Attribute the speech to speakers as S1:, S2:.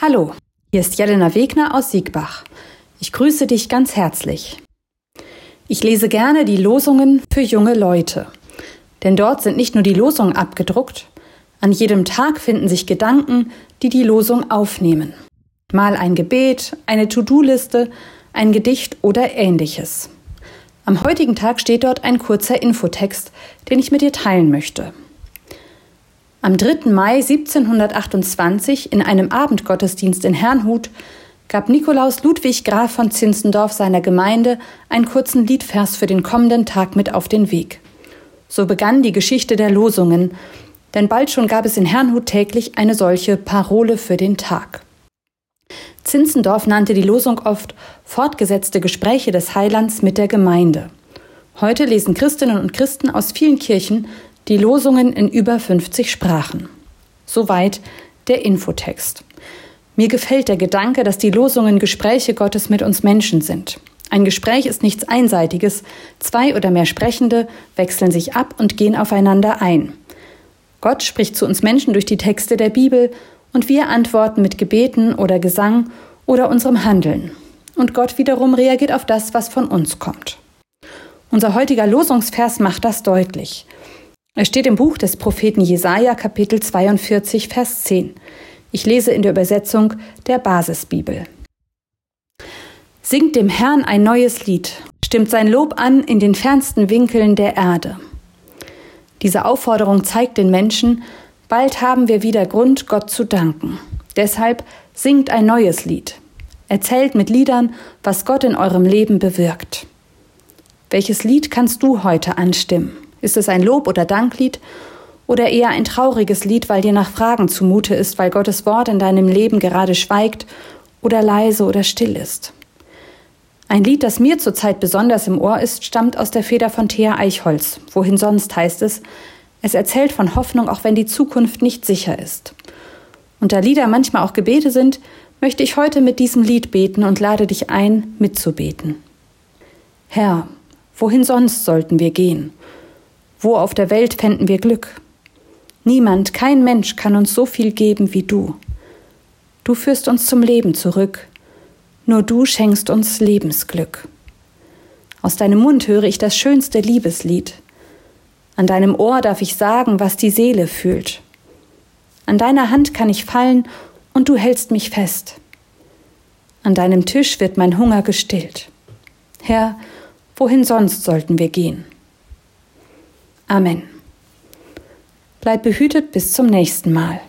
S1: Hallo, hier ist Jelena Wegner aus Siegbach. Ich grüße dich ganz herzlich. Ich lese gerne die Losungen für junge Leute, denn dort sind nicht nur die Losungen abgedruckt, an jedem Tag finden sich Gedanken, die die Losung aufnehmen. Mal ein Gebet, eine To-Do-Liste, ein Gedicht oder ähnliches. Am heutigen Tag steht dort ein kurzer Infotext, den ich mit dir teilen möchte. Am 3. Mai 1728 in einem Abendgottesdienst in Herrnhut gab Nikolaus Ludwig Graf von Zinzendorf seiner Gemeinde einen kurzen Liedvers für den kommenden Tag mit auf den Weg. So begann die Geschichte der Losungen, denn bald schon gab es in Herrnhut täglich eine solche Parole für den Tag. Zinzendorf nannte die Losung oft fortgesetzte Gespräche des Heilands mit der Gemeinde. Heute lesen Christinnen und Christen aus vielen Kirchen die Losungen in über 50 Sprachen. Soweit der Infotext. Mir gefällt der Gedanke, dass die Losungen Gespräche Gottes mit uns Menschen sind. Ein Gespräch ist nichts Einseitiges. Zwei oder mehr Sprechende wechseln sich ab und gehen aufeinander ein. Gott spricht zu uns Menschen durch die Texte der Bibel und wir antworten mit Gebeten oder Gesang oder unserem Handeln. Und Gott wiederum reagiert auf das, was von uns kommt. Unser heutiger Losungsvers macht das deutlich. Es steht im Buch des Propheten Jesaja, Kapitel 42, Vers 10. Ich lese in der Übersetzung der Basisbibel. Singt dem Herrn ein neues Lied, stimmt sein Lob an in den fernsten Winkeln der Erde. Diese Aufforderung zeigt den Menschen, bald haben wir wieder Grund, Gott zu danken. Deshalb singt ein neues Lied. Erzählt mit Liedern, was Gott in eurem Leben bewirkt. Welches Lied kannst du heute anstimmen? Ist es ein Lob- oder Danklied oder eher ein trauriges Lied, weil dir nach Fragen zumute ist, weil Gottes Wort in deinem Leben gerade schweigt oder leise oder still ist? Ein Lied, das mir zurzeit besonders im Ohr ist, stammt aus der Feder von Thea Eichholz. Wohin sonst heißt es, es erzählt von Hoffnung, auch wenn die Zukunft nicht sicher ist. Und da Lieder manchmal auch Gebete sind, möchte ich heute mit diesem Lied beten und lade dich ein, mitzubeten. Herr, wohin sonst sollten wir gehen? Wo auf der Welt fänden wir Glück? Niemand, kein Mensch kann uns so viel geben wie du. Du führst uns zum Leben zurück. Nur du schenkst uns Lebensglück. Aus deinem Mund höre ich das schönste Liebeslied. An deinem Ohr darf ich sagen, was die Seele fühlt. An deiner Hand kann ich fallen und du hältst mich fest. An deinem Tisch wird mein Hunger gestillt. Herr, wohin sonst sollten wir gehen? Amen. Bleib behütet bis zum nächsten Mal.